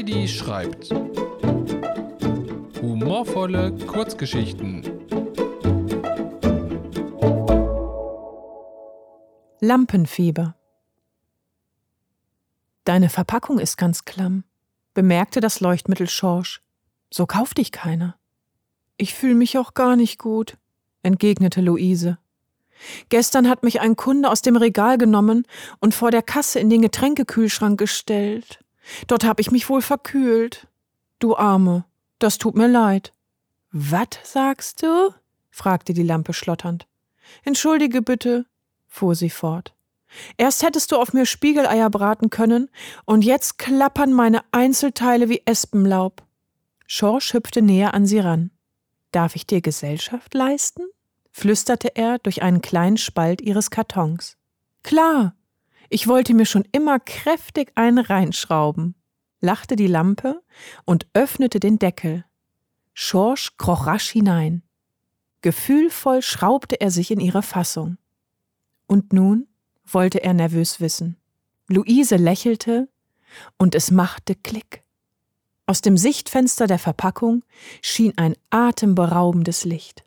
Heidi schreibt. Humorvolle Kurzgeschichten. Lampenfieber. Deine Verpackung ist ganz klamm, bemerkte das Leuchtmittel Schorsch. So kauft dich keiner. Ich fühle mich auch gar nicht gut, entgegnete Luise. Gestern hat mich ein Kunde aus dem Regal genommen und vor der Kasse in den Getränkekühlschrank gestellt. Dort habe ich mich wohl verkühlt. Du Arme, das tut mir leid. Wat sagst du? fragte die Lampe schlotternd. Entschuldige bitte, fuhr sie fort. Erst hättest du auf mir Spiegeleier braten können, und jetzt klappern meine Einzelteile wie Espenlaub. Schorsch hüpfte näher an sie ran. Darf ich dir Gesellschaft leisten? flüsterte er durch einen kleinen Spalt ihres Kartons. Klar, ich wollte mir schon immer kräftig einen reinschrauben, lachte die Lampe und öffnete den Deckel. Schorsch kroch rasch hinein. Gefühlvoll schraubte er sich in ihre Fassung. Und nun? wollte er nervös wissen. Luise lächelte und es machte Klick. Aus dem Sichtfenster der Verpackung schien ein atemberaubendes Licht.